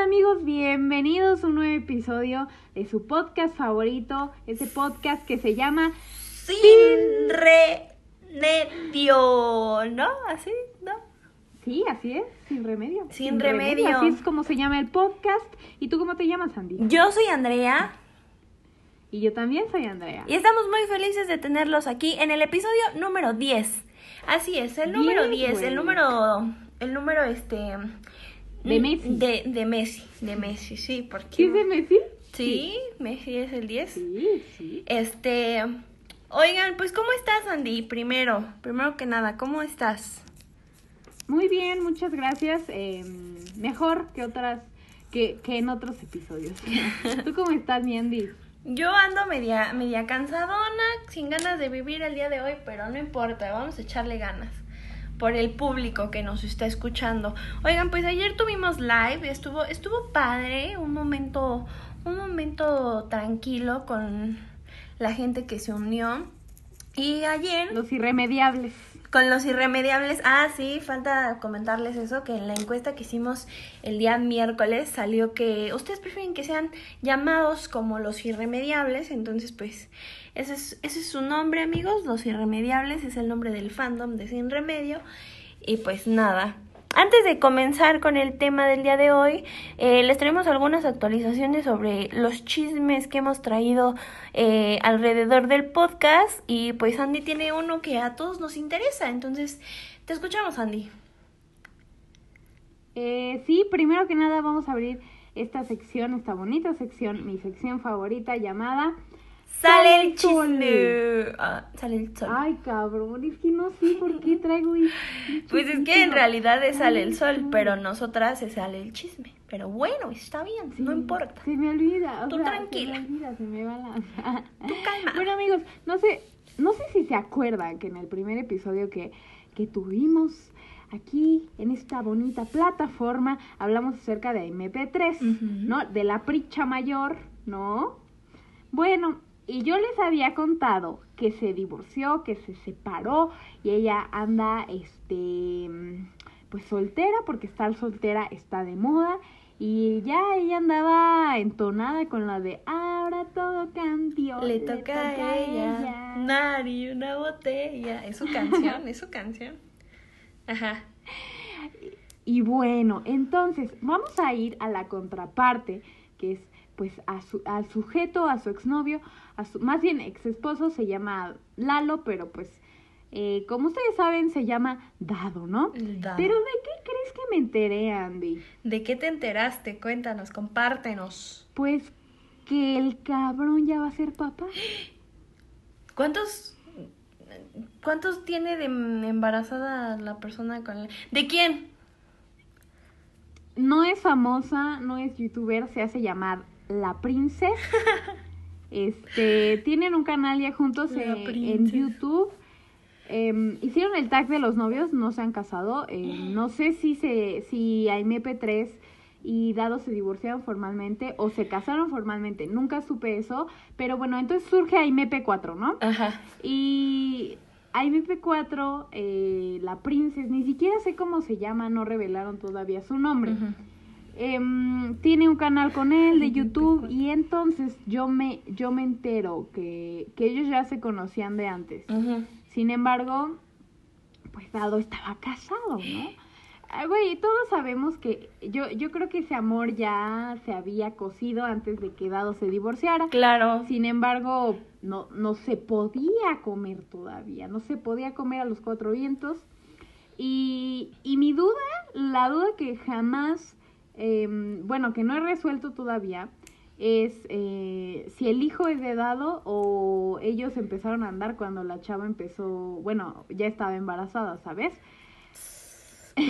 Hola amigos, bienvenidos a un nuevo episodio de su podcast favorito, ese podcast que se llama Sin remedio, ¿no? ¿Así? ¿No? Sí, así es, sin remedio. Sin remedio. Así es como se llama el podcast. ¿Y tú cómo te llamas, Andy? Yo soy Andrea Y yo también soy Andrea. y estamos muy felices de tenerlos aquí en el episodio número 10. Así es, el número Diez, 10, güey. el número, el número este... De mm, Messi. De, de Messi, de Messi, sí, porque... ¿Sí es de Messi? Sí, Messi es el 10. Sí, sí. Este, oigan, pues ¿cómo estás, Andy? Primero, primero que nada, ¿cómo estás? Muy bien, muchas gracias. Eh, mejor que otras, que, que en otros episodios. ¿Tú cómo estás, mi Andy? Yo ando media, media cansadona, sin ganas de vivir el día de hoy, pero no importa, vamos a echarle ganas por el público que nos está escuchando. Oigan, pues ayer tuvimos live, estuvo, estuvo padre, un momento, un momento tranquilo con la gente que se unió. Y ayer Los irremediables. Con los irremediables, ah, sí, falta comentarles eso, que en la encuesta que hicimos el día miércoles salió que ustedes prefieren que sean llamados como los irremediables, entonces pues ese es, su nombre amigos, los irremediables es el nombre del fandom de Sin Remedio y pues nada. Antes de comenzar con el tema del día de hoy, eh, les traemos algunas actualizaciones sobre los chismes que hemos traído eh, alrededor del podcast y pues Andy tiene uno que a todos nos interesa, entonces te escuchamos Andy. Eh, sí, primero que nada vamos a abrir esta sección, esta bonita sección, mi sección favorita llamada Sale el chisme. Ah, sale el sol. Ay, cabrón, es que no sé por qué traigo y- Pues es que en realidad es sale el sol, pero nosotras se sale el chisme. Pero bueno, está bien, no importa. Se me olvida. o Tú sea, tranquila. Se me olvida, se me va la. Tú calma. Bueno, amigos, no sé, no sé si se acuerdan que en el primer episodio que, que tuvimos aquí en esta bonita plataforma hablamos acerca de MP3, Ujú. ¿no? De la pricha mayor, ¿no? Bueno, y yo les había contado que se divorció, que se separó y ella anda, este, pues soltera porque estar soltera está de moda y ya ella andaba entonada con la de ahora todo cambió. Le toca a ella, Nari, una botella. Es su canción, es su canción. Ajá. Y bueno, entonces vamos a ir a la contraparte, que es pues a su, al sujeto, a su exnovio, a su, más bien ex esposo, se llama Lalo, pero pues eh, como ustedes saben se llama Dado, ¿no? Dado. Pero ¿de qué crees que me enteré, Andy? ¿De qué te enteraste? Cuéntanos, compártenos. Pues que el cabrón ya va a ser papá. ¿Cuántos cuántos tiene de embarazada la persona con el... ¿De quién? No es famosa, no es youtuber, se hace llamar La Princess. Este, tienen un canal ya juntos eh, en. YouTube. Em, hicieron el tag de los novios, no se han casado. eh, no sé si se, si Aime P3 y Dado se divorciaron formalmente o se casaron formalmente. Nunca supe eso. Pero bueno, entonces surge Aime P4, ¿no? Ajá. Y Aime P4, eh, la Princess, ni siquiera sé cómo se llama, no revelaron todavía su nombre. Em, tiene un canal con él de YouTube y entonces yo me yo me entero que, que ellos ya se conocían de antes. Sin embargo, pues Dado estaba casado, ¿no? Ah, Güey, todos sabemos que yo yo creo que ese amor ya se había cocido antes de que Dado se divorciara. Claro. Sin embargo, no, no se podía comer todavía, no se podía comer a los cuatro vientos. Y, y mi duda, la duda que jamás, em, bueno, que no he resuelto todavía, es eh, si el hijo es de dado o ellos empezaron a andar cuando la chava empezó, bueno, ya estaba embarazada, ¿sabes?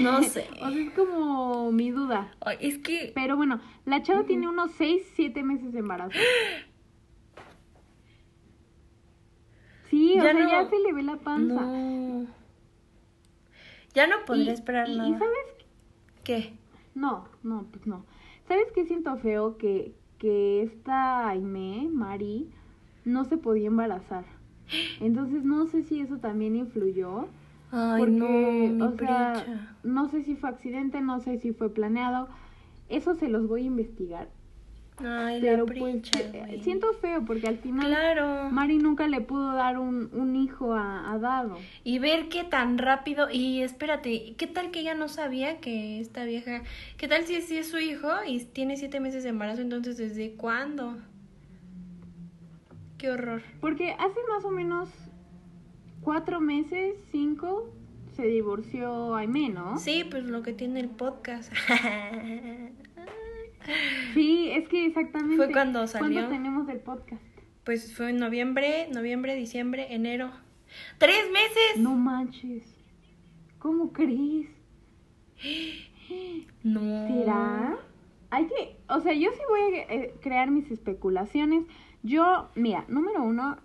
No sé. O sea, es como mi duda. Es que Pero bueno, la chava tiene unos 6, 7 meses de embarazo. Sí, o sea, no- ya se le ve la panza. no. Ya no podré Y- esperar y, nada. y ¿sabes? ¿Qué? No, no, pues no. ¿Sabes qué siento feo? Que, que esta Aime, Mari, no se podía embarazar. Entonces no sé si eso también influyó. Ay, porque, no, o sea, no sé si fue accidente, no sé si fue planeado. Eso se los voy a investigar. Ay, Pero la pues princha, eh, siento feo porque al final Claro. Mari nunca le pudo dar un, un hijo a, a Dado. Y ver qué tan rápido. Y espérate, ¿qué tal que ella no sabía que esta vieja. ¿Qué tal si sí es su hijo y tiene siete meses de embarazo? Entonces, ¿desde cuándo? Qué horror. Porque hace más o menos cuatro meses, cinco, se divorció Aimee, ¿no? Sí, pues lo que tiene el podcast. Sí, es que exactamente. Fue cuando salió. ¿Cuándo tenemos el podcast? pues fue en noviembre, noviembre, diciembre, enero. ¡Tres meses! No manches. ¿Cómo crees? No. ¿Será? Hay que, o sea, yo sí voy a eh, crear mis especulaciones. Yo, mira, número uno,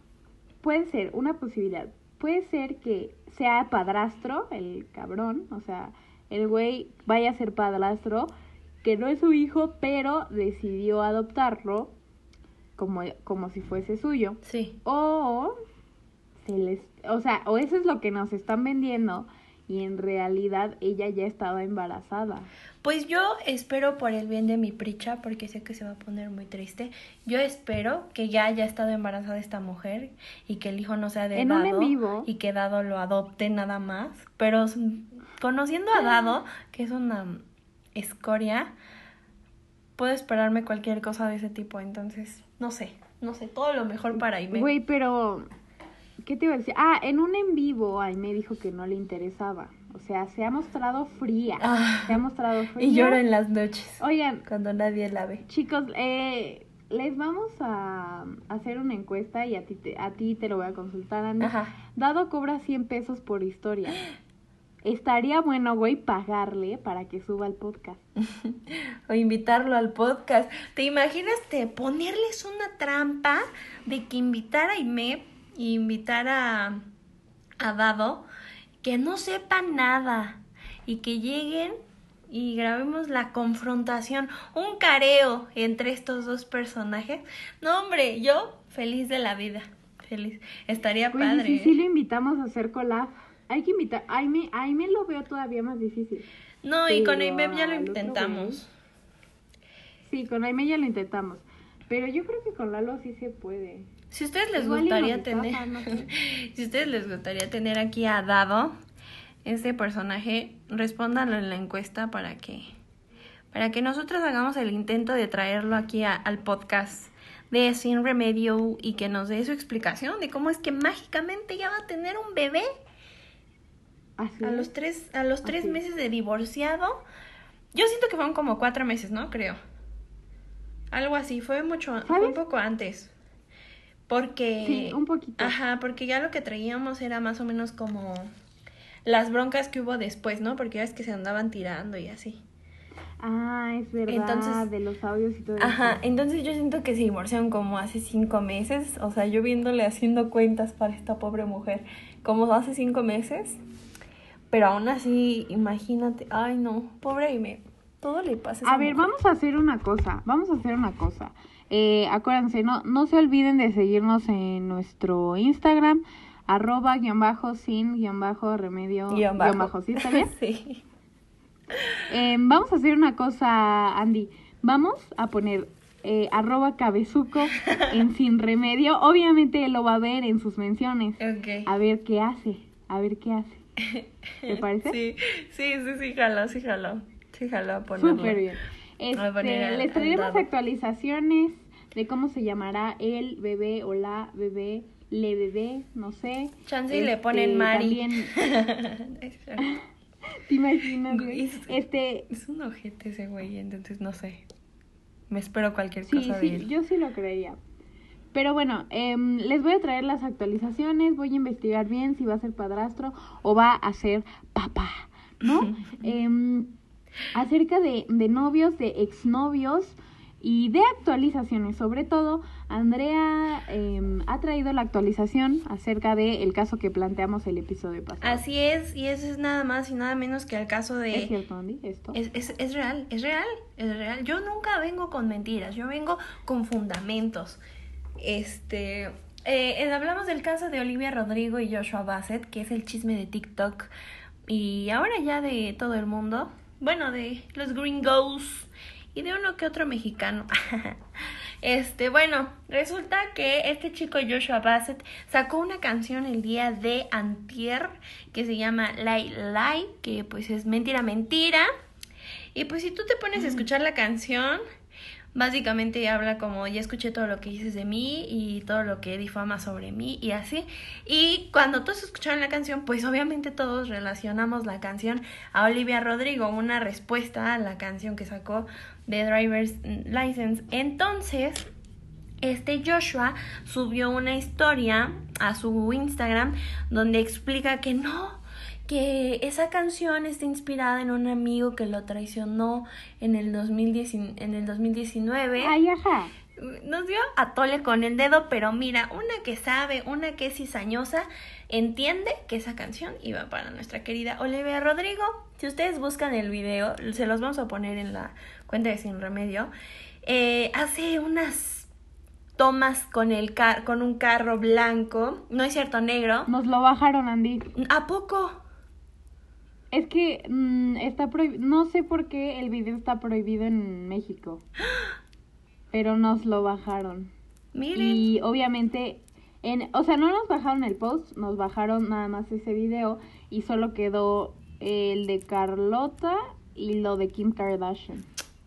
puede ser una posibilidad. Puede ser que sea padrastro, el cabrón, o sea, el güey vaya a ser padrastro, que no es su hijo, pero decidió adoptarlo como, como si fuese suyo. Sí. O se les, o sea, o eso es lo que nos están vendiendo y en realidad ella ya estaba embarazada. Pues yo espero por el bien de mi pricha, porque sé que se va a poner muy triste. Yo espero que ya haya estado embarazada esta mujer y que el hijo no sea de En Dado vivo. y que Dado lo adopte nada más. Pero conociendo a Dado, que es una escoria, puedo esperarme cualquier cosa de ese tipo. Entonces, no sé, no sé, todo lo mejor para Aime. Güey, pero ¿qué te iba a decir? Ah, en un en vivo ay me dijo que no le interesaba. O sea, se ha mostrado fría. Ah. Se ha mostrado fría. Y lloro en las noches, Oigan, cuando nadie la ve. chicos, eh, les vamos a hacer una encuesta y a ti te, a ti te lo voy a consultar, Andy. Ajá. Dado cobra 100 pesos por historia. Estaría bueno, güey, pagarle para que suba el podcast. o invitarlo al podcast. ¿Te imaginas te ponerles una trampa de que invitar a Aime y invitar a, a Dado que no sepan nada y que lleguen y grabemos la confrontación, un careo entre estos dos personajes? No, hombre, yo feliz de la vida. Feliz. Estaría Güey, padre. y si sí ¿eh? lo invitamos a hacer collab. Hay que invitar. Aime, Aime lo veo todavía más difícil. No, y con Aime ya lo intentamos. Sí, con Aime ya lo intentamos. Pero yo creo que con Lalo sí se puede. Si ustedes les Igual gustaría tener, no sé. si ustedes les gustaría tener aquí a Dado, este personaje, respóndanlo en la encuesta para que, para que nosotros hagamos el intento de traerlo aquí a- al podcast de Sin Remedio y que nos dé su explicación de cómo es que mágicamente ya va a tener un bebé Así a es. los tres, a los tres Así meses de divorciado. Yo siento que fueron como cuatro meses, ¿no? Creo. Algo así, fue mucho, fue un poco antes. Porque... Sí, un poquito. Ajá, porque ya lo que traíamos era más o menos como las broncas que hubo después, ¿no? Porque ya es que se andaban tirando y así. Ah, es verdad. Entonces- de los audios y todo Ajá, eso. entonces yo siento que se divorciaron como hace cinco meses, o sea, yo viéndole haciendo cuentas para esta pobre mujer, como hace cinco meses, pero aún así, imagínate, ay no, pobre y me, todo le pasa. A ver, mujer. vamos a hacer una cosa. Vamos a hacer una cosa. Eh, acuérdense, no, no se olviden de seguirnos en nuestro Instagram, arroba guion bajo sin guion bajo remedio Guión bajo. ¿sí está bien? sí. Eh, vamos a hacer una cosa, Andy. Vamos a poner eh, arroba cabezuco en sin remedio. Obviamente lo va a ver en sus menciones. A ver qué hace. A ver qué hace. ¿Te parece? Sí, sí, sí, sí, jaló, sí, jaló. Sí, jaló a ponerlo. Súper bien. Poner Este, les traeremos actualizaciones de cómo se llamará el bebé o la bebé, le bebé, no sé. Chance y le Este, ponen Mari. También, ¿te imaginas, güey? Es- Este, es un ojete ese güey, entonces no sé. Me espero cualquier sí, cosa de sí, él. yo sí lo creía. Pero bueno, em, les voy a traer las actualizaciones, voy a investigar bien si va a ser padrastro o va a ser papá, ¿no? Em, acerca de, de novios, de exnovios y de actualizaciones. Sobre todo, Andrea em, ha traído la actualización acerca del caso que planteamos el episodio pasado. Así es, y eso es nada más y nada menos que el caso de... ¿Es cierto, Andy? Esto. Es, es, es real, es real, es real. Yo nunca vengo con mentiras, yo vengo con fundamentos. Este, eh, hablamos del caso de Olivia Rodrigo y Joshua Bassett, que es el chisme de TikTok y ahora ya de todo el mundo. Bueno, de los gringos y de uno que otro mexicano. este, bueno, resulta que este chico Joshua Bassett sacó una canción el día de antier que se llama Lie Lie, que pues es mentira mentira. Y pues si tú te pones a escuchar la canción, básicamente habla como ya escuché todo lo que dices de mí y todo lo que difama sobre mí y así. Y cuando todos escucharon la canción, pues obviamente todos relacionamos la canción a Olivia Rodrigo, una respuesta a la canción que sacó de Driver's License. Entonces, este Joshua subió una historia a su Instagram donde explica que no, que esa canción está inspirada en un amigo que lo traicionó en el, 2010, en el 2019. Ay, ajá. Nos dio a tole con el dedo, pero mira, una que sabe, una que es cizañosa, entiende que esa canción iba para nuestra querida Olivia Rodrigo. Si ustedes buscan el video, se los vamos a poner en la cuenta de Sin Remedio. Eh, hace unas tomas con el car con un carro blanco, no es cierto, negro. Nos lo bajaron, Andy. ¿A poco? Es que mm, está prohibido, no sé por qué el video está prohibido en México, pero nos lo bajaron. Miren. Y obviamente, en, o sea, no nos bajaron el post, nos bajaron nada más ese video y solo quedó el de Carlota y lo de Kim Kardashian,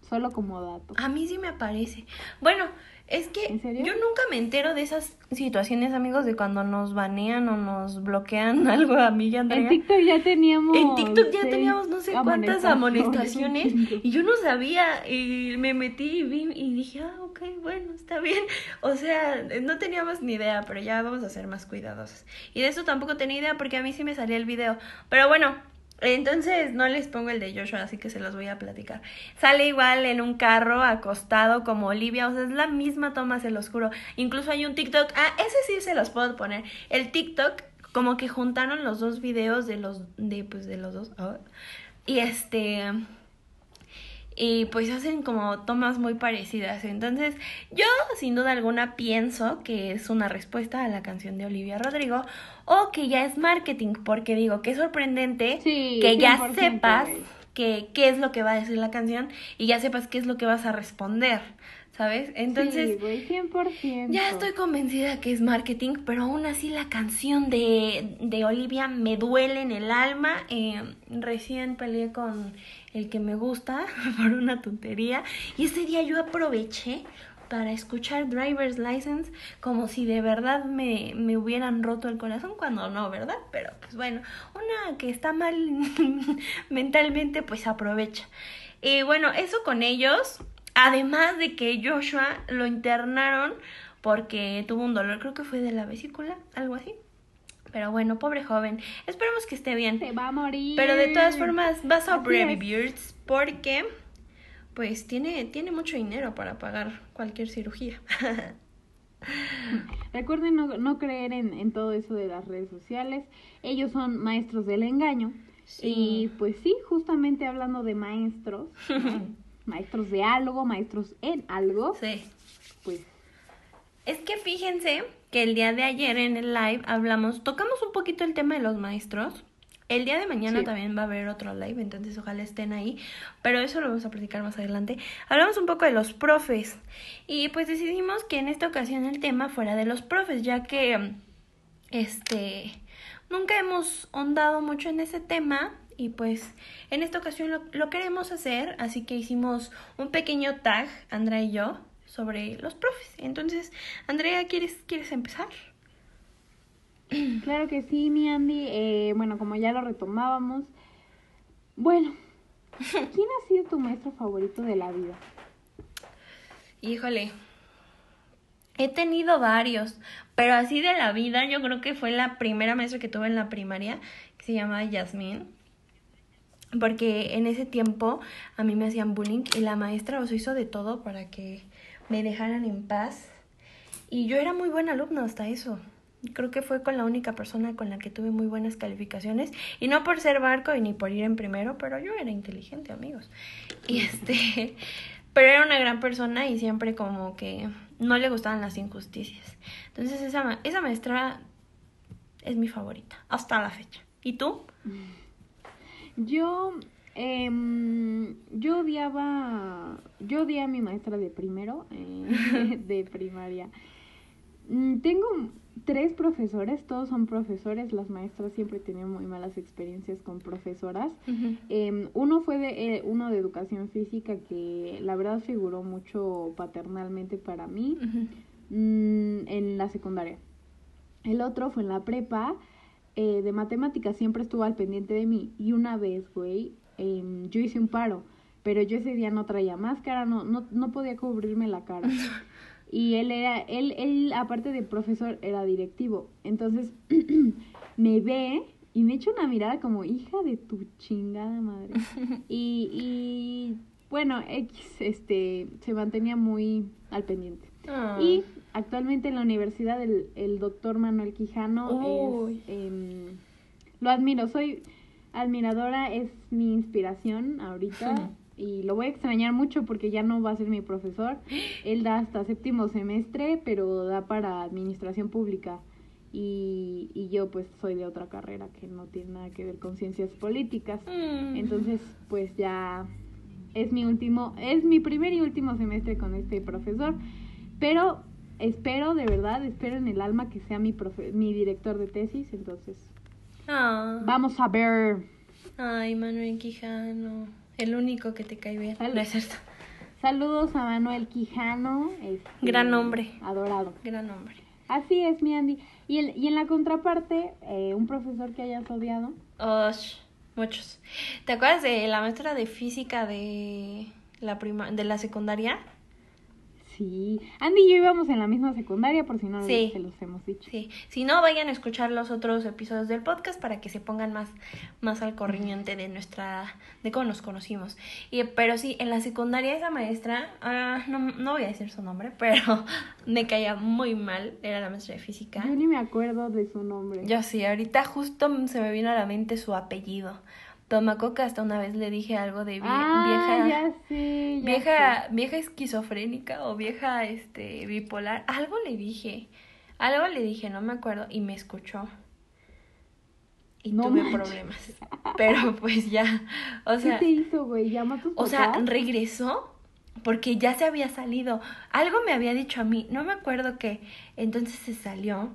solo como dato. A mí sí me aparece. Bueno, es que ¿En serio? yo nunca me entero de esas situaciones, amigos, de cuando nos banean o nos bloquean algo a mí y a Andrea. En TikTok ya teníamos. En TikTok ya teníamos no sé cuántas amonestaciones. amonestaciones y yo no sabía y me metí y vi y dije, ah, ok, bueno, está bien. O sea, no teníamos ni idea, pero ya vamos a ser más cuidadosos. Y de eso tampoco tenía idea porque a mí sí me salía el video. Pero bueno, entonces no les pongo el de Joshua, así que se los voy a platicar. Sale igual en un carro acostado como Olivia, o sea, es la misma toma, se los juro. Incluso hay un TikTok, ah, ese sí se los puedo poner. El TikTok, como que juntaron los dos videos de los, de, pues, de los dos. ah, y este, y pues hacen como tomas muy parecidas. Entonces, yo sin duda alguna pienso que es una respuesta a la canción de Olivia Rodrigo o que ya es marketing, porque digo, qué sorprendente Sí, que ya 100%, sepas que qué es lo que va a decir la canción y ya sepas qué es lo que vas a responder, ¿sabes? Entonces, Sí, güey, 100%. ya estoy convencida que es marketing, pero aún así la canción de, de Olivia me duele en el alma. Eh, recién peleé con el que me gusta por una tontería y ese día yo aproveché para escuchar Driver's License como si de verdad me, me hubieran roto el corazón cuando no, ¿verdad? Pero pues bueno, una que está mal mentalmente pues aprovecha. Y bueno, eso con ellos. Además de que Joshua lo internaron porque tuvo un dolor, creo que fue de la vesícula, algo así. Pero bueno, pobre joven. Esperemos que esté bien. Se va a morir. Pero de todas formas, vas a. Beards porque pues tiene, tiene mucho dinero para pagar cualquier cirugía. Recuerden no, no creer en, en todo eso de las redes sociales. Ellos son maestros del engaño. Sí. Y pues sí, justamente hablando de maestros, ¿no? maestros de algo, maestros en algo, sí. pues Es que fíjense que el día de ayer en el live hablamos, tocamos un poquito el tema de los maestros. El día de mañana Sí. también va a haber otro live, entonces ojalá estén ahí, pero eso lo vamos a platicar más adelante. Hablamos un poco de los profes y pues decidimos que en esta ocasión el tema fuera de los profes, ya que este nunca hemos ahondado mucho en ese tema y pues en esta ocasión lo, lo queremos hacer, así que hicimos un pequeño tag, Andrea y yo, sobre los profes. Entonces, Andrea, ¿quieres, ¿quieres empezar? Claro que sí, mi Andy. Eh, bueno, como ya lo retomábamos. Bueno, ¿quién ha sido tu maestro favorito de la vida? Híjole. He tenido varios, pero así de la vida, yo creo que fue la primera maestra que tuve en la primaria, que se llama Yasmín. Porque en ese tiempo a mí me hacían bullying y la maestra os hizo de todo para que me dejaran en paz. Y yo era muy buena alumna hasta eso. Creo que fue con la única persona con la que tuve muy buenas calificaciones. Y no por ser barco y ni por ir en primero, pero yo era inteligente, amigos. Y este, pero era una gran persona y siempre como que no le gustaban las injusticias. Entonces esa, ma- esa maestra es mi favorita, hasta la fecha. ¿Y tú? Yo, em, yo odiaba, yo odié a mi maestra de primero, eh, de primaria. Mm, Tengo tres profesores, todos son profesores, las maestras siempre tenían muy malas experiencias con profesoras. Eh, uno fue de, eh, uno de educación física que la verdad figuró mucho paternalmente para mí mm, en la secundaria. El otro fue en la prepa, eh, de matemáticas siempre estuvo al pendiente de mí. Y una vez, güey, em, yo hice un paro, pero yo ese día no traía máscara, no, no, no podía cubrirme la cara. Y él era, él, él, aparte de profesor, era directivo. Entonces, me ve y me echa una mirada como, hija de tu chingada madre. Y, y bueno, X, este, se mantenía muy al pendiente. Ah. Y actualmente en la universidad el, el doctor Manuel Quijano es, em, lo admiro, soy admiradora, es mi inspiración ahorita y lo voy a extrañar mucho porque ya no va a ser mi profesor. Él da hasta séptimo semestre, pero da para administración pública. Y, y yo pues soy de otra carrera que no tiene nada que ver con ciencias políticas. Mm. Entonces, pues ya es mi último, es mi primer y último semestre con este profesor, pero espero, de verdad, espero en el alma que sea mi profe, mi director de tesis, entonces Ah. vamos a ver. Ay, Manuel Quijano. El único que te cae bien. Salud. No es cierto. Saludos a Manuel Quijano, este, Gran hombre. adorado. Gran hombre. Así es, mi Andy. Y, el, y en la contraparte, eh, un profesor que hayas odiado. Muchos. ¿Te acuerdas de la maestra de física de la prima de la secundaria? Sí, Andy y yo íbamos en la misma secundaria, por si no Sí. se los hemos dicho. Sí. Si no, vayan a escuchar los otros episodios del podcast para que se pongan más, más al corriente de nuestra, de cómo nos conocimos. Y, pero sí, en la secundaria esa maestra, ah, no, no voy a decir su nombre, pero me caía muy mal. Era la maestra de física. Yo ni me acuerdo de su nombre. Yo sí, ahorita justo se me vino a la mente su apellido. Tomacoca hasta una vez le dije algo de vie- ah, vieja. ya sé, ya vieja, vieja esquizofrénica o vieja este bipolar. Algo le dije. Algo le dije, no me acuerdo, y me escuchó. Y No tuve manches. problemas. Pero pues ya. O sea, ¿Qué te hizo, güey? ¿Llamó a tus o sea, regresó porque ya se había salido. Algo me había dicho a mí, no me acuerdo qué. Entonces se salió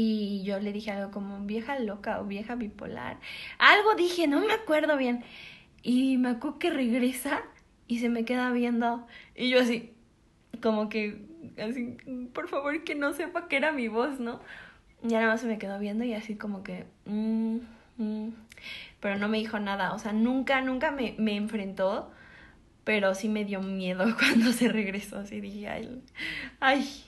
y yo le dije algo como vieja loca o vieja bipolar. Algo dije, no me acuerdo bien. Y me acuerdo que regresa y se me queda viendo y yo así, como que, así, por favor que no sepa que era mi voz, ¿no? Y nada más se me quedó viendo y así como que, mm, mm. pero no me dijo nada, o sea, nunca, nunca me, me enfrentó, pero sí me dio miedo cuando se regresó, así dije, ay, ay,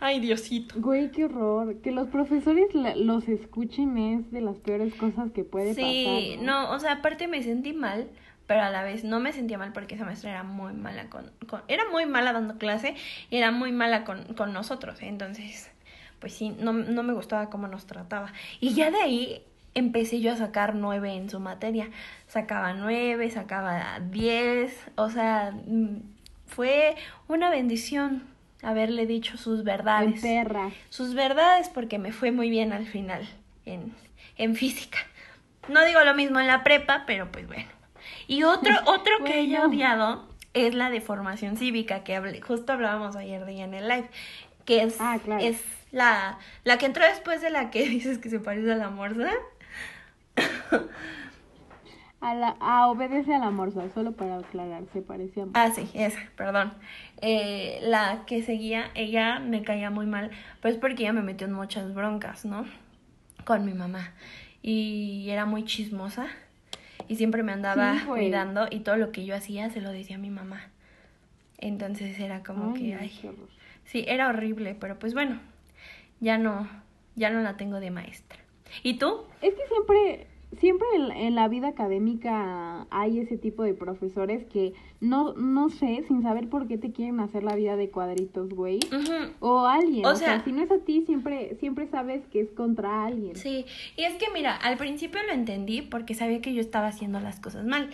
ay, Diosito. Güey, qué horror. Que los profesores la- los escuchen es de las peores cosas que puede Sí, pasar. no, o sea, aparte me sentí mal, pero a la vez no me sentía mal porque esa maestra era muy mala con, con era muy mala dando clase y era muy mala con, con nosotros, entonces, pues sí, no, no me gustaba cómo nos trataba. Y ya de ahí empecé yo a sacar nueve en su materia, sacaba nueve, sacaba diez, o sea, mm, fue una bendición haberle dicho sus verdades perra. sus verdades porque me fue muy bien al final en, en física. No digo lo mismo en la prepa, pero pues bueno. Y otro, otro que haya Bueno. odiado es la de formación cívica, que hablé- justo hablábamos ayer de ella en el live, que es, Ah, claro. es la, la que entró después de la que dices que se parece a la morsa. A, la, a obedece a la morsa, solo para aclarar, se parecía. Ah, sí, esa, perdón. Eh, la que seguía, ella me caía muy mal, pues porque ella me metió en muchas broncas, ¿no? Con mi mamá. Y era muy chismosa. Y siempre me andaba Sí, cuidando y todo lo que yo hacía se lo decía a mi mamá. Entonces era como Ay, que, ay, sí, era horrible, pero pues bueno, ya no, ya no la tengo de maestra. ¿Y tú? Es que siempre, siempre en, en la vida académica hay ese tipo de profesores que no, no sé, sin saber por qué te quieren hacer la vida de cuadritos, güey. O alguien, O o, sea, sea- si no es a ti, siempre, siempre sabes que es contra alguien. Sí, y es que mira, al principio lo entendí porque sabía que yo estaba haciendo las cosas mal,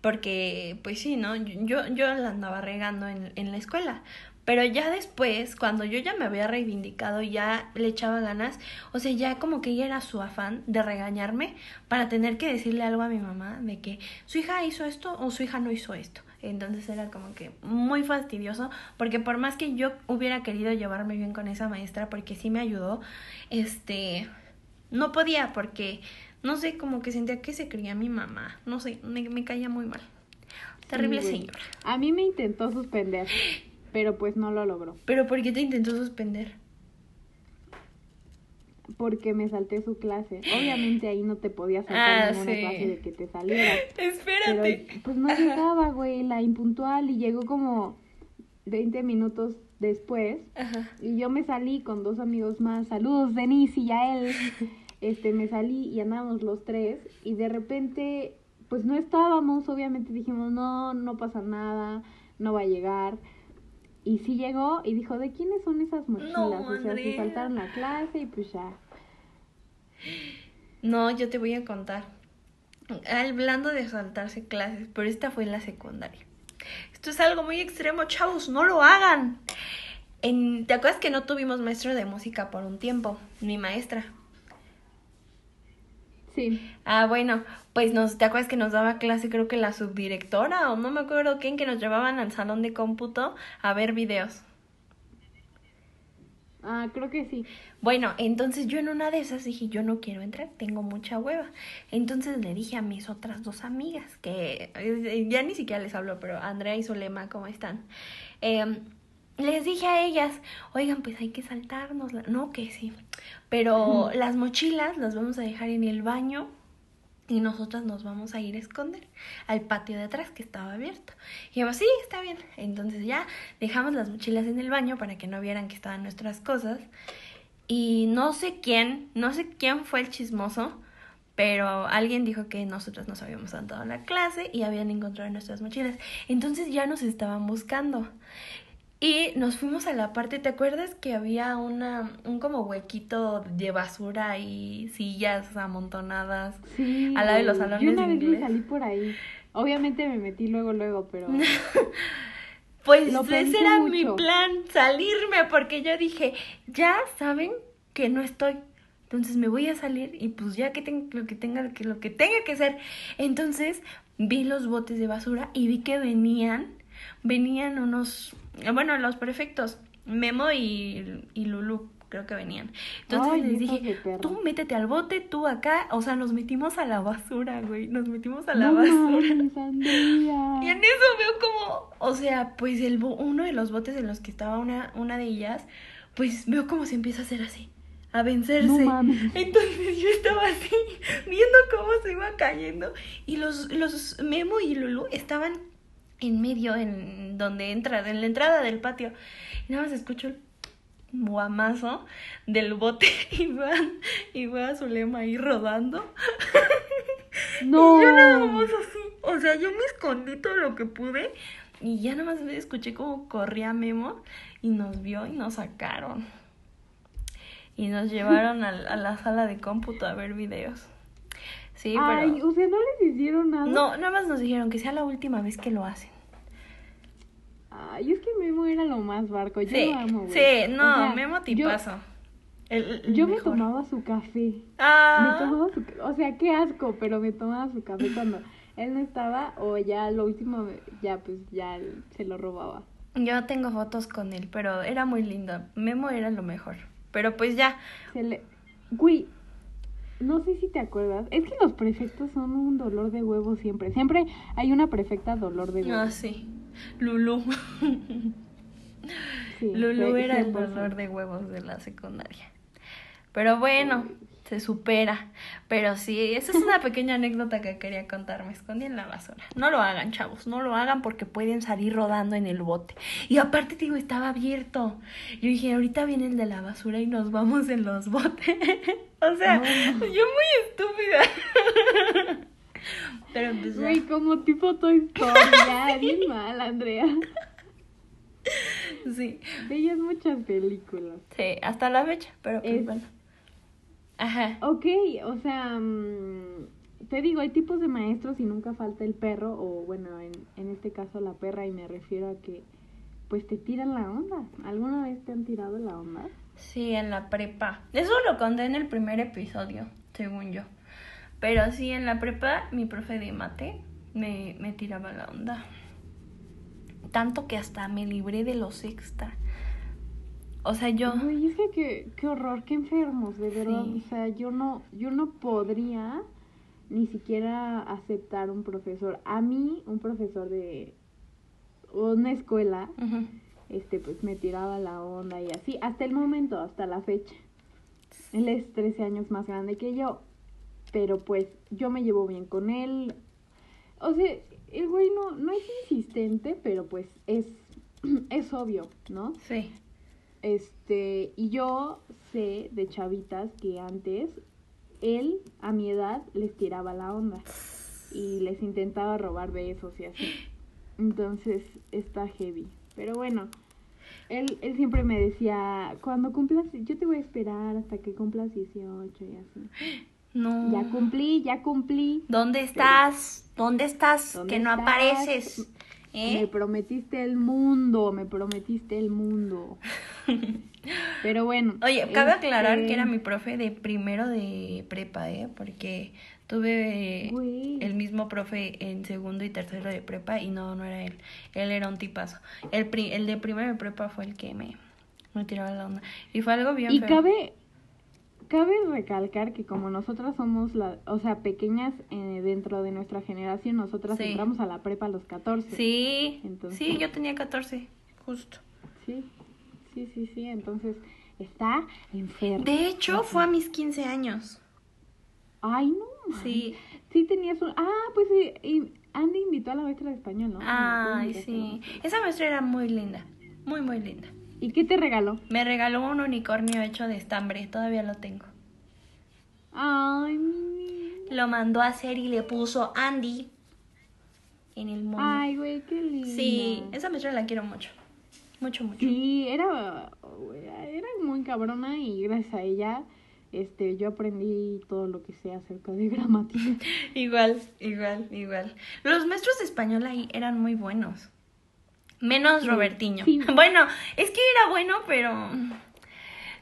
porque pues sí, ¿no? Yo, yo la andaba regando en, en la escuela, pero ya después, cuando yo ya me había reivindicado, ya le echaba ganas, o sea, ya como que ya era su afán de regañarme para tener que decirle algo a mi mamá de que su hija hizo esto o su hija no hizo esto. Entonces era como que muy fastidioso, porque por más que yo hubiera querido llevarme bien con esa maestra, porque sí me ayudó, este, no podía, porque, no sé, como que sentía que se creía mi mamá, no sé, me, me caía muy mal. Terrible Sí, señora. A mí me intentó suspender, pero pues no lo logró. Pero ¿por qué te intentó suspender? Porque me salté su clase. Obviamente ahí no te podía saltar Ah, ninguna sí. clase de que te salieras. Espérate. Pero pues no llegaba, güey, la impuntual y llegó como 20 minutos después Ajá. y yo me salí con dos amigos más. Saludos, Denise y Yael. Este, me salí y andábamos los tres y de repente pues no estábamos, obviamente dijimos, "No, no pasa nada, no va a llegar." Y sí llegó y dijo, "¿De quiénes son esas mochilas?" o sea, se Andrea. saltaron la clase y pues ya. No, yo te voy a contar. Hablando de saltarse clases, pero esta fue en la secundaria. Esto es algo muy extremo, chavos, no lo hagan. En, ¿Te acuerdas que no tuvimos maestro de música por un tiempo? Mi maestra. Sí. Ah, bueno, pues nos, ¿te acuerdas que nos daba clase creo que la subdirectora o no me acuerdo quién que nos llevaban al salón de cómputo a ver videos? Ah, creo que sí. Bueno, entonces yo en una de esas dije, yo no quiero entrar, tengo mucha hueva. Entonces le dije a mis otras dos amigas, que eh, ya ni siquiera les hablo, pero Andrea y Zulema, ¿cómo están? Em, les dije a ellas, oigan, pues hay que saltarnos. No, que sí. Pero las mochilas las vamos a dejar en el baño y nosotras nos vamos a ir a esconder al patio de atrás que estaba abierto. Y yo, sí, está bien. Entonces ya dejamos las mochilas en el baño para que no vieran que estaban nuestras cosas. Y no sé quién, no sé quién fue el chismoso, pero alguien dijo que nosotros nos habíamos saltado a la clase y habían encontrado nuestras mochilas. Entonces ya nos estaban buscando. Y nos fuimos a la parte, ¿te acuerdas que había una, un como huequito de basura y sillas amontonadas? Sí. Al lado de los salones Yo una vez me salí por ahí. Obviamente me metí luego, luego, pero... Pues ese era mi plan, salirme, porque yo dije, ya saben que no estoy. Entonces me voy a salir y pues ya que tenga lo que tenga que lo que tenga que hacer. Entonces vi los botes de basura y vi que venían venían unos bueno, los prefectos, Memo y, y Lulu, creo que venían. Entonces Ay, les dije, tú métete al bote, tú acá, o sea, nos metimos a la basura, güey, nos metimos a la no basura. Y en eso veo como, o sea, pues el uno de los botes en los que estaba una, una de ellas, pues veo como se empieza a hacer así, a vencerse. No. Entonces yo estaba así, viendo cómo se iba cayendo. Y los, los Memo y Lulu estaban en medio, en donde entra, en la entrada del patio. Y nada más escucho el guamazo del bote y veo, a- y veo a Zulema ahí rodando. No. Y yo nada más así, o sea, yo me escondí todo lo que pude y ya nada más escuché como corría Memo y nos vio y nos sacaron. Y nos llevaron a, la sala de cómputo a ver videos. Sí, Ay, pero... o sea, no les hicieron nada. No, nada más nos dijeron que sea la última vez que lo hacen. Ay, es que Memo era lo más barco. Yo Sí, lo amo, güey. sí, no, O sea, Memo yo- tipazo. El- el Yo me tomaba su café. Me Ah, tomaba su O sea, qué asco, pero me tomaba su café cuando él no estaba o ya lo último, ya pues ya se lo robaba. yo tengo fotos con él, pero era muy lindo. Memo era lo mejor. Pero pues ya, Se le... Güey, no sé si te acuerdas. Es que los prefectos son un dolor de huevo siempre. Siempre hay una prefecta dolor de huevo. Ah, sí. Lulu. Sí, Lulu era el 100%. dolor de huevos de la secundaria. Pero bueno, se supera. Pero sí, esa es una pequeña anécdota que quería contar. Me escondí en la basura. No lo hagan, chavos. No lo hagan porque pueden salir rodando en el bote. Y aparte, te digo, estaba abierto. Yo dije, ahorita viene el de la basura y nos vamos en los botes. o sea, No. yo muy estúpida. Pero pues ya. Güey, como tipo Toy Story, ya, bien mal, Andrea. Sí. Veías muchas películas. Sí, hasta la fecha, pero pues Es- bueno. Ajá. Ok, o sea, mm, te digo, hay tipos de maestros y nunca falta el perro, o bueno, en, en este caso la perra, y me refiero a que pues te tiran la onda. ¿Alguna vez te han tirado la onda? Sí, en la prepa. Eso lo conté en el primer episodio, según yo. Pero sí, en la prepa, mi profe de mate me, me tiraba la onda. tanto que hasta me libré de los extra. O sea, yo... Güey, es que qué, qué horror, qué enfermos, de verdad. Sí. O sea, yo no, yo no podría ni siquiera aceptar un profesor. A mí, un profesor de una escuela, este, pues me tiraba la onda y así, hasta el momento, hasta la fecha. Él es 13 años más grande que yo, pero pues yo me llevo bien con él. O sea, el güey no, no es insistente, pero pues es, es obvio, ¿no? Sí. Este, y yo sé de chavitas que antes él, a mi edad, les tiraba la onda y les intentaba robar besos y así. Entonces, está heavy. Pero bueno, él, él siempre me decía, cuando cumplas, yo te voy a esperar hasta que cumplas 18 y así. No. Ya cumplí, ya cumplí. ¿Dónde estás? ¿Dónde estás? ¿Dónde que no estás? apareces. Me ¿Eh? prometiste el mundo, me prometiste el mundo. Pero bueno. Oye, cabe aclarar este, que era mi profe de primero de prepa, ¿eh? Porque tuve el mismo profe en segundo y tercero de prepa y no, no era él. Él era un tipazo. El, pri- el de primero de prepa fue el que me, me tiraba la onda. Y fue algo bien Y feo. cabe, cabe recalcar que como nosotras somos, la, o sea, pequeñas eh, dentro de nuestra generación, nosotras Sí. entramos a la prepa a los 14. Sí, Entonces- sí, yo tenía 14, justo. Sí, sí, sí, sí, entonces está enfermo. De hecho, fue a mis 15 años. Ay, no. Sí. Sí tenías un... Ah, pues sí, Andy invitó a la maestra de español, ¿no? Ay, sí. que Esa maestra era muy linda, muy, muy linda. ¿Y qué te regaló? Me regaló un unicornio hecho de estambre, todavía lo tengo. Ay, mi... Lo mandó a hacer y le puso Andy en el mundo. Ay, güey, qué lindo. sí, esa maestra la quiero mucho. Mucho, mucho. Sí, era, era muy cabrona y gracias a ella este, yo aprendí todo lo que sé acerca de gramática. Igual, igual, igual. Los maestros de español ahí eran muy buenos. Menos Robertiño. sí. Bueno, es que era bueno, pero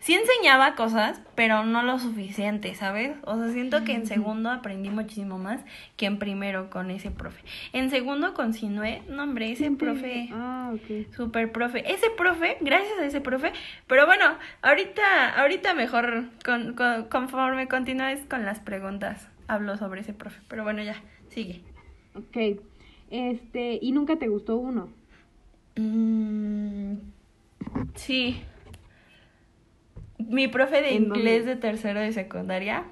sí enseñaba cosas, pero no lo suficiente, ¿sabes? O sea, siento que en segundo aprendí muchísimo más que en primero con ese profe. En segundo con Sinue, no hombre, ese profe... Ah, ok. Super profe. Ese profe, gracias a ese profe. Pero bueno, ahorita, ahorita mejor, con, con- conforme continúes con las preguntas, hablo sobre ese profe. Pero bueno, ya, sigue. Ok. Este, ¿y nunca te gustó uno? Mm, sí. Mi profe de inglés de tercero de secundaria.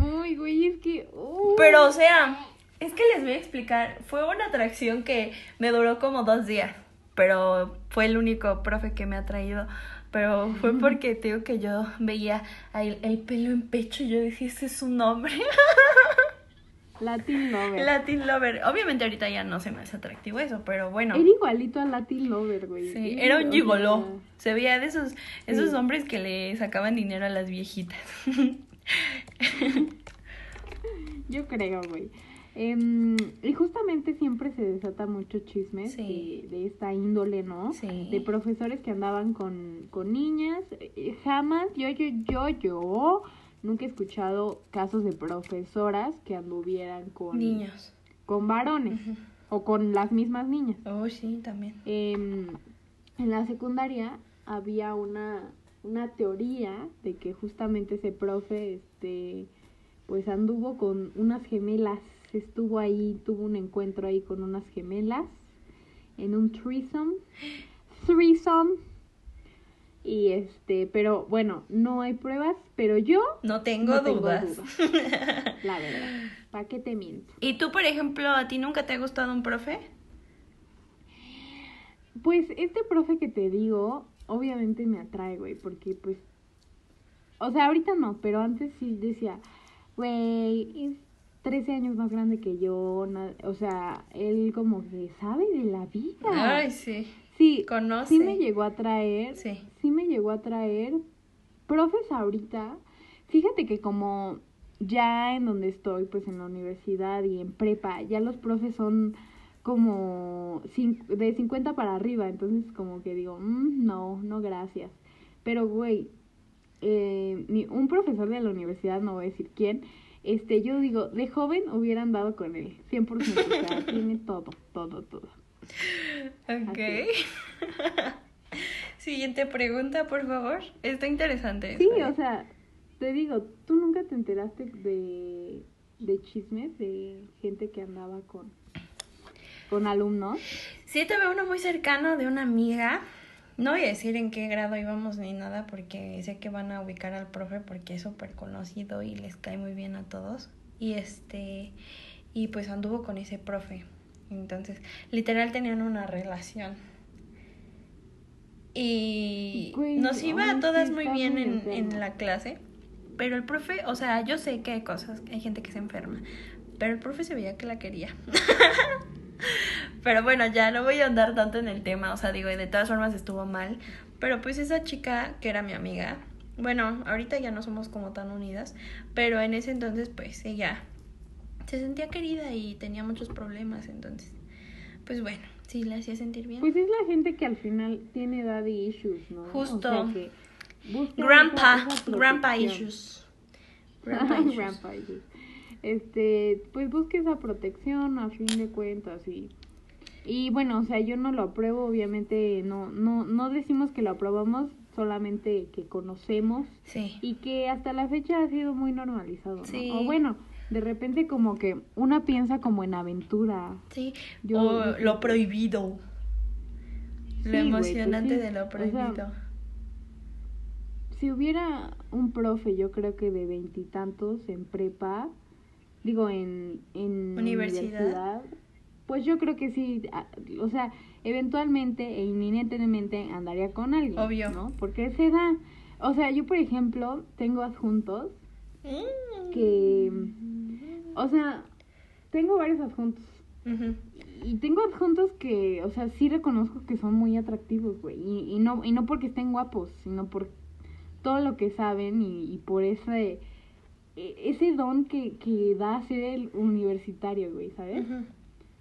Uy, güey, es que... uy. Pero, o sea, es que les voy a explicar. Fue una atracción que me duró como dos días. Pero fue el único profe que me ha traído. Pero fue porque te digo que yo veía el pelo en pecho y yo decía, ese es un hombre. Latin Lover. Latin Lover. Obviamente ahorita ya no se me hace atractivo eso, pero bueno. Era igualito a Latin Lover, güey. Sí, era un gigoló. Se veía de esos, esos Sí. hombres que le sacaban dinero a las viejitas. Yo creo, güey. Em, y justamente siempre se desata mucho chisme Sí. de, de esta índole, ¿no? Sí. De profesores que andaban con, con niñas. Eh, Jamás, yo, yo, yo, yo, nunca he escuchado casos de profesoras que anduvieran con, Niños. con varones o con las mismas niñas. Oh, sí, también. Em, en la secundaria había una, una teoría de que justamente ese profe, este, pues anduvo con unas gemelas, estuvo ahí, tuvo un encuentro ahí con unas gemelas en un threesome, threesome, y este, pero bueno, no hay pruebas, pero yo No tengo no tengo dudas. la verdad, ¿para qué te miento? ¿Y tú, por ejemplo, a ti nunca te ha gustado un profe? Pues este profe que te digo, obviamente me atrae, güey, porque pues, o sea, ahorita no, pero antes sí decía, güey, es 13 años más grande que yo, o sea, él como que sabe de la vida. sí. Sí, conoce. sí me llegó a atraer, Sí. sí me llegó a traer profes ahorita. Fíjate que como ya en donde estoy, pues en la universidad y en prepa, ya los profes son como de 50 para arriba, entonces como que digo, "Mm, no, no gracias. Pero güey, eh, un profesor de la universidad, no voy a decir quién, este, yo digo, de joven hubiera andado con él, 100%, o sea, tiene todo, todo, todo. Ok. Siguiente pregunta, por favor. Está interesante. Sí, esto, ¿eh? o sea, te digo, ¿tú nunca te enteraste de, de chismes de gente que andaba con, con alumnos? Sí, tuve uno muy cercano de una amiga. No voy a decir en qué grado íbamos ni nada porque sé que van a ubicar al profe porque es súper conocido y les cae muy bien a todos. Y este, y pues anduvo con ese profe. Entonces, literal tenían una relación. Y nos iba a todas muy bien en, en la clase. Pero el profe, o sea, yo sé que hay cosas, hay gente que se enferma. Pero el profe se veía que la quería. Pero bueno, ya no voy a andar tanto en el tema, o sea, digo, y de todas formas estuvo mal. Pero pues esa chica, que era mi amiga, bueno, ahorita ya no somos como tan unidas, pero en ese entonces pues ella se sentía querida y tenía muchos problemas, entonces, pues bueno, sí, le hacía sentir bien. Pues es la gente que al final tiene daddy issues, ¿no? Justo. O sea, que busca grandpa, esa- esa grandpa issues. Grandpa issues. Grandpa issues. Este, pues busque esa protección a fin de cuentas y y bueno, o sea, yo no lo apruebo, obviamente no no no decimos que lo aprobamos, solamente que conocemos Sí. y que hasta la fecha ha sido muy normalizado, ¿no? Sí. O bueno, de repente como que una piensa como en aventura. Sí, Yo- o yo- lo prohibido. Sí, Lo pues emocionante sí. de lo O sea, prohibido. Si hubiera un profe, yo creo que de veintitantos en prepa, digo en, en Universidad. universidad, pues yo creo que sí, o sea, eventualmente e inminentemente andaría con alguien, Obvio. ¿no? Porque se da, o sea, yo por ejemplo tengo adjuntos Mm. que, o sea, tengo varios adjuntos y tengo adjuntos que, o sea, sí reconozco que son muy atractivos, güey. Y, y no, y no porque estén guapos, sino por todo lo que saben y, y por ese, e- ese don que, que da ser el universitario, güey, ¿sabes?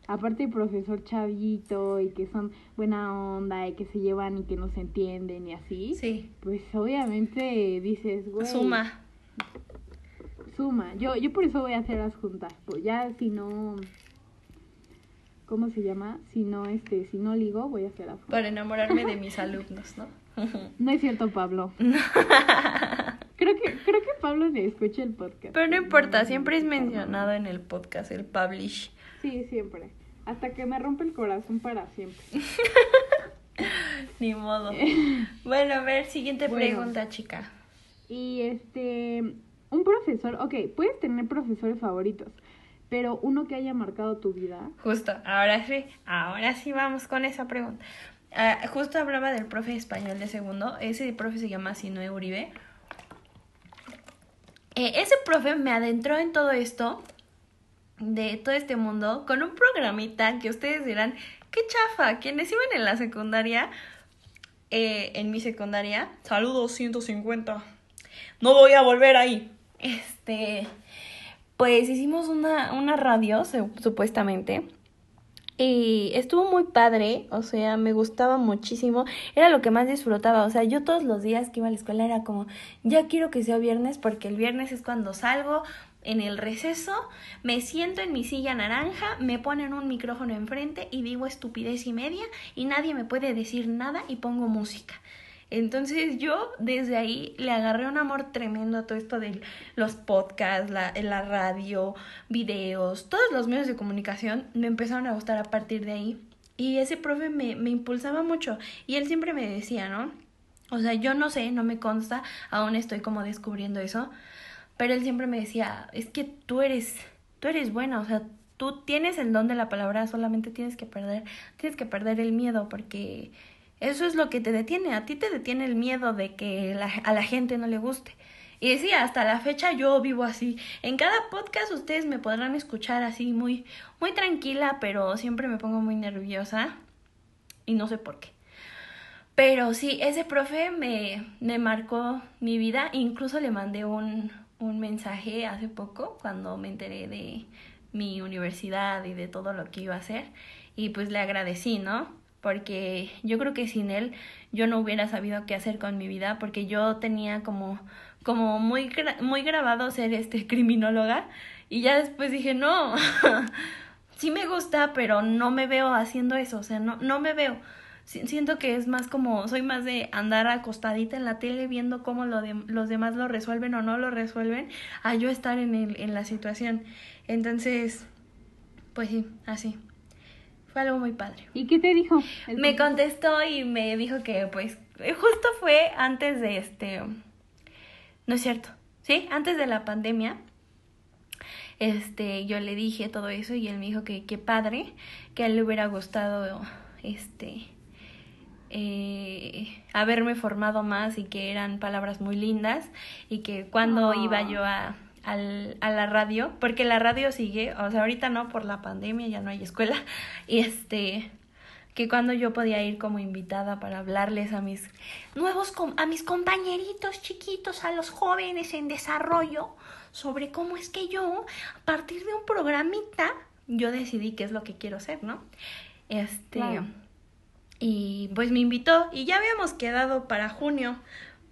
Aparte de profesor chavito y que son buena onda y que se llevan y que no se entienden y así. Sí, Pues obviamente dices, güey. suma. Suma. Yo, yo por eso voy a hacer las juntas. Pues ya si no. ¿Cómo se llama? Si no, este, si no ligo, voy a hacer las juntas. Para enamorarme de mis alumnos, ¿no? No es cierto, Pablo. Creo que, creo que Pablo le escucha el podcast. Pero no importa, siempre es mencionado en el podcast, el publish. Sí, siempre. Hasta que me rompe el corazón para siempre. Ni modo. Bueno, a ver, siguiente Bueno. pregunta, chica. Y este, un profesor, ok, puedes tener profesores favoritos, pero uno que haya marcado tu vida. Justo, ahora sí, ahora sí vamos con esa pregunta. Ah, justo hablaba del profe español de segundo, ese profe se llama Sinoe Uribe. Eh, ese profe me adentró en todo esto, de todo este mundo, con un programita que ustedes dirán, qué chafa, quienes iban en la secundaria, eh, en mi secundaria, saludos 150, no voy a volver ahí. Este, pues hicimos una, una radio, supuestamente. Y estuvo muy padre, o sea, me gustaba muchísimo, era lo que más disfrutaba, o sea, yo todos los días que iba a la escuela era como, ya quiero que sea viernes porque el viernes es cuando salgo en el receso, me siento en mi silla naranja, me ponen un micrófono enfrente y digo estupidez y media y nadie me puede decir nada y pongo música. Entonces yo desde ahí le agarré un amor tremendo a todo esto de los podcasts, la, la radio, videos, todos los medios de comunicación me empezaron a gustar a partir de ahí. Y ese profe me, me impulsaba mucho y él siempre me decía, ¿no? O sea, yo no sé, no me consta, aún estoy como descubriendo eso, pero él siempre me decía, es que tú eres, tú eres buena, o sea, tú tienes el don de la palabra, solamente tienes que perder, tienes que perder el miedo porque eso es lo que te detiene, a ti te detiene el miedo de que a la gente no le guste. Y decía, hasta la fecha yo vivo así. En cada podcast ustedes me podrán escuchar así muy, muy tranquila, pero siempre me pongo muy nerviosa y no sé por qué. Pero sí, ese profe me, me marcó mi vida. Incluso le mandé un, un mensaje hace poco cuando me enteré de mi universidad y de todo lo que iba a hacer. Y pues le agradecí, ¿no? Porque yo creo que sin él yo no hubiera sabido qué hacer con mi vida porque yo tenía como, como muy, muy grabado ser este criminóloga y ya después dije, no, sí me gusta, pero no me veo haciendo eso, o sea, no, no me veo. Siento que es más como, soy más de andar acostadita en la tele viendo cómo lo de, los demás lo resuelven o no lo resuelven, a yo estar en, el, en la situación. Entonces, pues sí, así. Fue algo muy padre. ¿Y qué te dijo? Me contestó y me dijo que pues justo fue antes de este... No es cierto, ¿sí? Antes de la pandemia. Este, yo le dije todo eso y él me dijo que qué padre, que a él le hubiera gustado este eh, haberme formado más y que eran palabras muy lindas y que cuando iba yo a al, a la radio, porque la radio sigue, o sea, ahorita no por la pandemia, ya no hay escuela, y este, que cuando yo podía ir como invitada para hablarles a mis nuevos, a mis compañeritos chiquitos, a los jóvenes en desarrollo, sobre cómo es que yo, a partir de un programita, yo decidí qué es lo que quiero hacer, ¿no? Este, y pues me invitó y ya habíamos quedado para junio,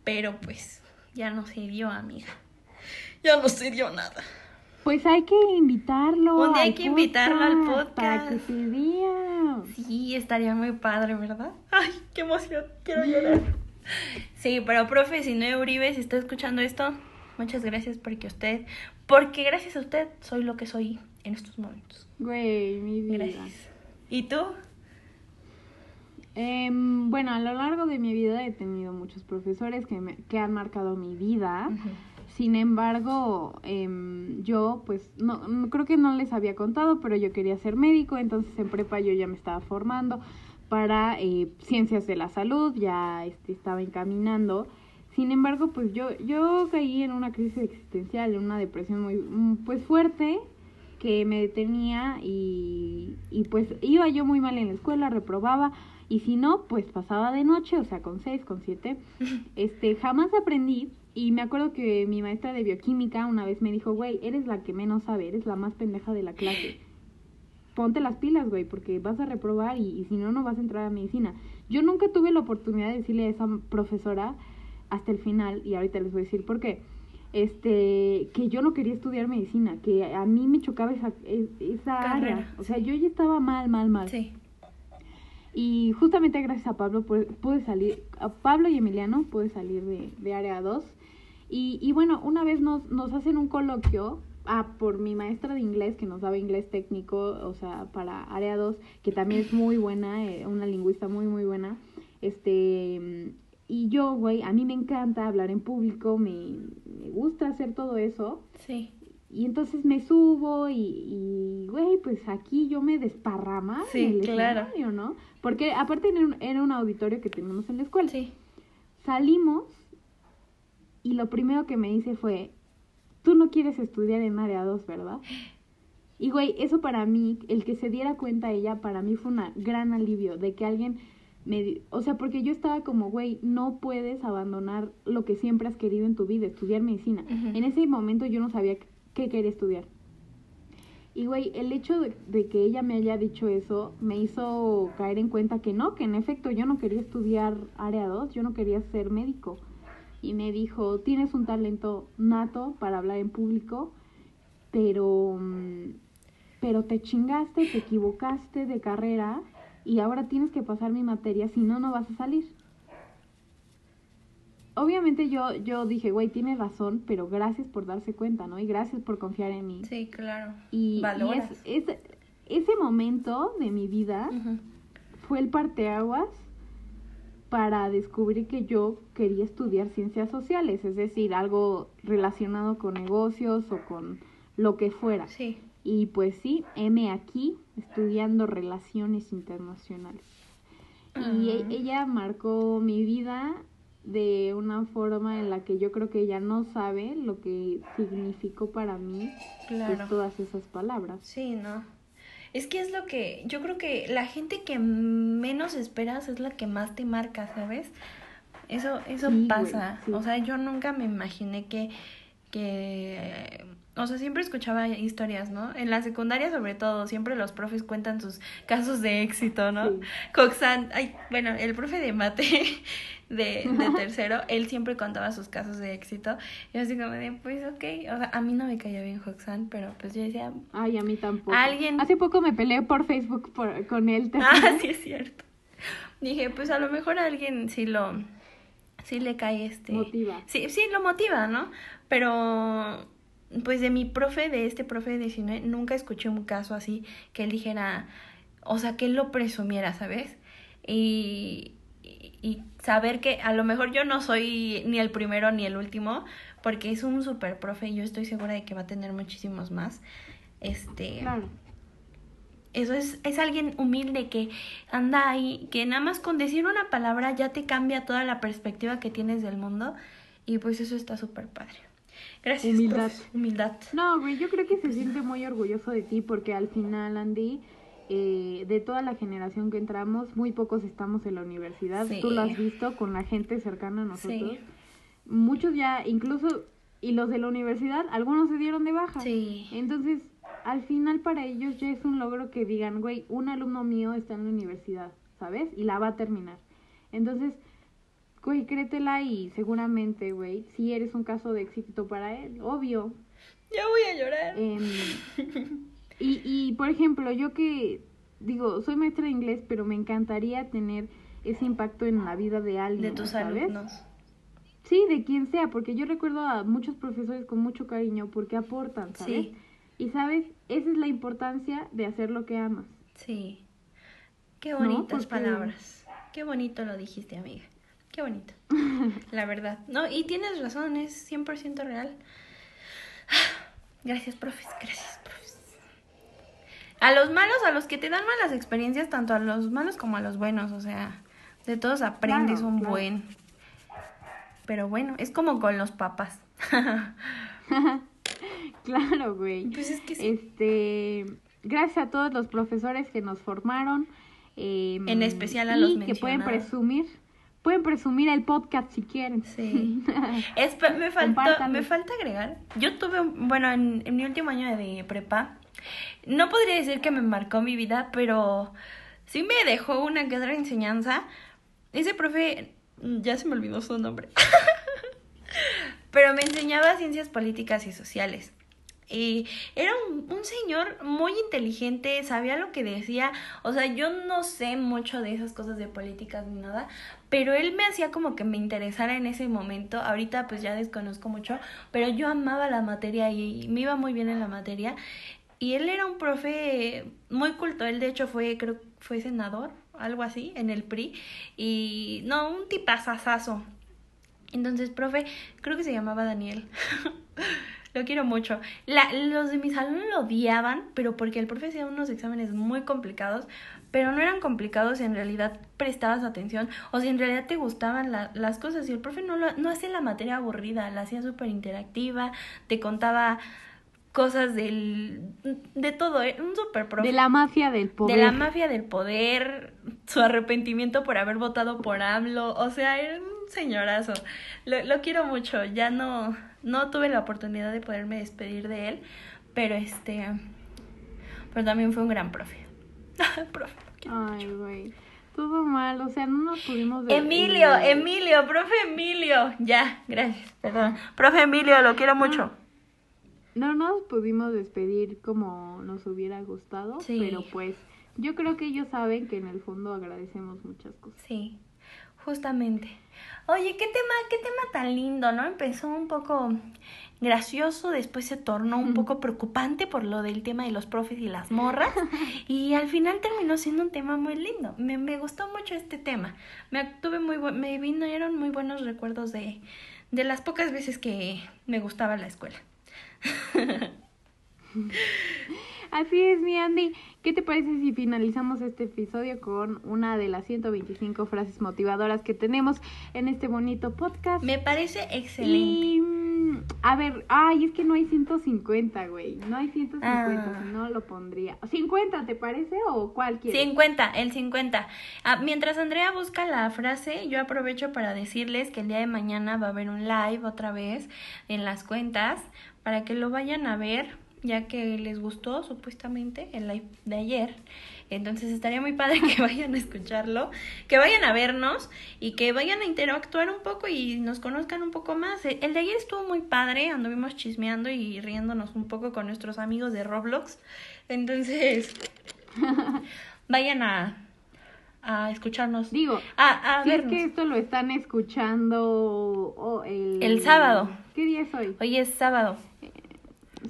pero pues ya no se dio, amiga ya no dio nada. Pues hay que invitarlo. Un día hay que invitarlo al podcast. Para que se diga. Sí, estaría muy padre, ¿verdad? Ay, qué emoción, quiero llorar. Sí, pero profe, si no Uribe, si está escuchando esto, muchas gracias porque usted, porque gracias a usted soy lo que soy en estos momentos. Güey, mi vida. Gracias. ¿Y tú? Em, bueno, a lo largo de mi vida he tenido muchos profesores que, me, que han marcado mi vida. Sin embargo, em, yo pues no, creo que no les había contado, pero yo quería ser médico, entonces en prepa yo ya me estaba formando para eh, ciencias de la salud, ya este, estaba encaminando. Sin embargo, pues yo, yo caí en una crisis existencial, en una depresión muy mm, pues fuerte que me detenía y, y pues iba yo muy mal en la escuela, reprobaba y si no, pues pasaba de noche, o sea, con seis, con siete. Este, jamás aprendí y me acuerdo que mi maestra de bioquímica una vez me dijo, güey, eres la que menos sabe, eres la más pendeja de la clase. Ponte las pilas, güey, porque vas a reprobar y, si no, no vas a entrar a medicina. Yo nunca tuve la oportunidad de decirle a esa profesora hasta el final, y ahorita les voy a decir por qué, este, que yo no quería estudiar medicina, que a mí me chocaba esa, e, esa área. O sea, yo ya estaba mal, mal, mal. Sí. Y justamente gracias a Pablo pude salir, a Pablo y Emiliano pude salir de, de área 2 y, y bueno, una vez nos, nos hacen un coloquio ah, por mi maestra de inglés que nos daba inglés técnico, o sea, para área 2, que también es muy buena, eh, una lingüista muy, muy buena. Este, y yo, güey, a mí me encanta hablar en público, me, me gusta hacer todo eso. Sí. Y entonces me subo y, güey, pues aquí yo me desparrama sí, en el claro. escenario, ¿no? Porque aparte era un, era un auditorio que teníamos en la escuela. Sí. Salimos y lo primero que me dice fue, tú no quieres estudiar en área 2, ¿verdad? Y güey, eso para mí, el que se diera cuenta ella, para mí fue un gran alivio de que alguien me... O sea, porque yo estaba como, güey, no puedes abandonar lo que siempre has querido en tu vida, estudiar medicina. En ese momento yo no sabía qué quería estudiar. Y güey, el hecho de, de, que ella me haya dicho eso me hizo caer en cuenta que no, que en efecto yo no quería estudiar área 2, yo no quería ser médico y me dijo, tienes un talento nato para hablar en público, pero, mm, pero te chingaste, te equivocaste de carrera y ahora tienes que pasar mi materia, si no, no vas a salir. Obviamente yo, yo dije, güey, tienes razón, pero gracias por darse cuenta, ¿no? Y gracias por confiar en mí. Sí, claro. Y, es, ese momento de mi vida fue el parteaguas para descubrir que yo quería estudiar ciencias sociales, es decir, algo relacionado con negocios o con lo que fuera. Sí. Y pues sí, M aquí estudiando relaciones internacionales. Y e, ella marcó mi vida de una forma en la que yo creo que ella no sabe lo que significó para mí pues, todas esas palabras. Sí, ¿no? Es que es lo que yo creo que la gente que menos esperas es la que más te marca, ¿sabes? Eso eso pasa. O sea, yo nunca me imaginé que que o sea, siempre escuchaba historias, ¿no? En la secundaria sobre todo, siempre los profes cuentan sus casos de éxito, ¿no? Sí. Coxan, ay, bueno, el profe de mate de, de tercero, él siempre contaba sus casos de éxito. Y yo así como de, pues ok, o sea, a mí no me caía bien Coxan, pero pues yo decía, Ay, a mí tampoco. Alguien- Hace poco me peleé por Facebook por- con él. ¿te ah, sí es cierto. Dije, pues a lo mejor a alguien sí lo, sí le cae este... Motiva. Sí, sí, lo motiva, ¿no? Pero, pues de mi profe, de este profe de 19, nunca escuché un caso así que él dijera, o sea, que él lo presumiera, ¿sabes? Y, y, y saber que a lo mejor yo no soy ni el primero ni el último, porque es un super profe y yo estoy segura de que va a tener muchísimos más. Este, Claro. eso es, es alguien humilde que anda ahí, que nada más con decir una palabra ya te cambia toda la perspectiva que tienes del mundo. Y pues eso está súper padre. Gracias. Humildad. profe. Humildad. No, güey, yo creo que se siente muy orgulloso de ti porque al final, Andy, eh, de toda la generación que entramos, muy pocos estamos en la universidad. Sí. Tú lo has visto con la gente cercana a nosotros. Sí. Muchos ya, incluso, y los de la universidad, algunos se dieron de baja. Sí. Entonces, al final para ellos ya es un logro que digan, güey, un alumno mío está en la universidad, ¿sabes? Y la va a terminar. Entonces, güey, créetela y seguramente, güey, si eres un caso de éxito para él, obvio. Ya voy a llorar. Em, y, y, por ejemplo, yo que digo, soy maestra de inglés, pero me encantaría tener ese impacto en la vida de alguien. de tus ¿sabes? alumnos. Sí, de quien sea, porque yo recuerdo a muchos profesores con mucho cariño porque aportan, ¿sabes? Sí. Y sabes, esa es la importancia de hacer lo que amas. Sí. Qué bonitas palabras. Qué bonito lo dijiste, amiga. Qué bonito. La verdad. No, y tienes razón, es 100% real. Gracias, profes. Gracias. A los malos, a los que te dan malas experiencias, tanto a los malos como a los buenos, o sea, de todos aprendes Claro, un claro. buen. Pero bueno, es como con los papás. Claro, güey. Pues es que sí. Este, gracias a todos los profesores que nos formaron. em, En especial a y los que pueden presumir, pueden presumir el podcast si quieren. Sí. Me, faltó, Compártanlo. me falta agregar. Yo tuve, bueno, en, en mi último año de prepa, no podría decir que me marcó mi vida, pero sí me dejó una que otra enseñanza. Ese profe, ya se me olvidó su nombre, pero me enseñaba ciencias políticas y sociales. Y era un, señor muy inteligente, sabía lo que decía. O sea, yo no sé mucho de esas cosas de políticas ni nada, pero él me hacía como que me interesara en ese momento. Ahorita pues ya desconozco mucho, pero yo amaba la materia y me iba muy bien en la materia. Y él era un profe muy culto, él de hecho fue, creo, fue senador, algo así, en el PRI. Y no, un tipazazazo. Entonces, profe, creo que se llamaba Daniel. lo quiero mucho. La, los de mi salón lo odiaban, pero porque el profe hacía unos exámenes muy complicados, pero no eran complicados si en realidad prestabas atención o si en realidad te gustaban la- las cosas. Y el profe no, lo, no hace la materia aburrida, la hacía súper interactiva, te contaba cosas del, de todo, ¿eh? un súper profe. De la mafia del poder. De la mafia del poder, su arrepentimiento por haber votado por AMLO, o sea, era un señorazo. Lo, lo quiero mucho, ya no, no tuve la oportunidad de poderme despedir de él, pero este, pero también fue un gran profe. profe. Ay, güey. Todo mal, o sea, no nos pudimos ver- Emilio, Emilio, profe Emilio. Ya, gracias, perdón. Profe Emilio, lo quiero mucho. No nos pudimos despedir como nos hubiera gustado, Sí. pero pues yo creo que ellos saben que en el fondo agradecemos muchas cosas. Sí, justamente. Oye, qué tema, qué tema tan lindo, ¿no? Empezó un poco gracioso, después se tornó un poco preocupante por lo del tema de los profes y las morras, y al final terminó siendo un tema muy lindo. Me, me gustó mucho este tema. Me tuve muy me vinieron muy buenos recuerdos de, de las pocas veces que me gustaba la escuela. Así es, mi Andy. ¿Qué te parece si finalizamos este episodio con una de las 125 frases motivadoras que tenemos en este bonito podcast? Me parece excelente. Y mm, A ver, ay, es que no hay 150, güey. No hay 150, Ah. si no lo pondría. 50, ¿te parece? ¿O cuál quieres? 50, el 50. Ah, mientras Andrea busca la frase, yo aprovecho para decirles que el día de mañana va a haber un live otra vez en las cuentas para que lo vayan a ver, ya que les gustó supuestamente el live de ayer. Entonces estaría muy padre que vayan a escucharlo, que vayan a vernos y que vayan a interactuar un poco y nos conozcan un poco más. El el de ayer estuvo muy padre, anduvimos chismeando y riéndonos un poco con nuestros amigos de Roblox. Entonces, vayan a, a escucharnos. Digo, A, a si es que esto lo están escuchando el... El sábado. ¿Qué día es hoy? Hoy es sábado.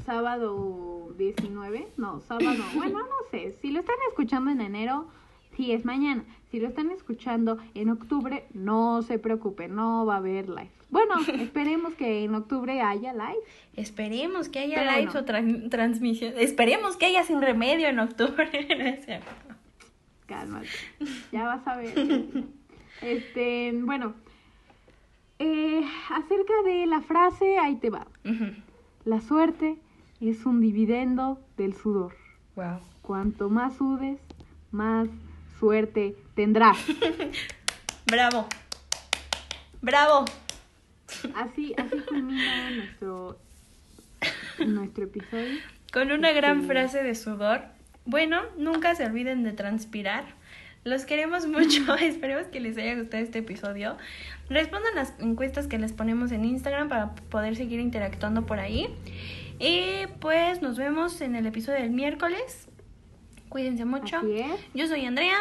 Sábado 19, no, sábado, bueno, no sé, si lo están escuchando en enero, sí es mañana, si lo están escuchando en octubre, no se preocupen, no va a haber live. Bueno, esperemos que en octubre haya live. Esperemos que haya Pero no. o tran- transmisión. Esperemos que haya sin remedio en octubre. Cálmate, ya vas a ver. Este, bueno, eh, acerca de la frase, ahí te va. La suerte es un dividendo del sudor. Wow. Cuanto más sudes, más suerte tendrás. Bravo. Bravo. Así, así culmina nuestro, nuestro episodio. Con una gran Este- frase de sudor. Bueno, nunca se olviden de transpirar. Los queremos mucho. Esperemos que les haya gustado este episodio. Respondan las encuestas que les ponemos en Instagram para poder seguir interactuando por ahí. Y pues nos vemos en el episodio del miércoles. Cuídense mucho. Yo soy Andrea.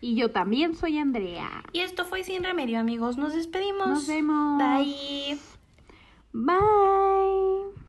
Y yo también soy Andrea. Y esto fue Sin Remedio, amigos. Nos despedimos. Nos vemos. Bye. Bye.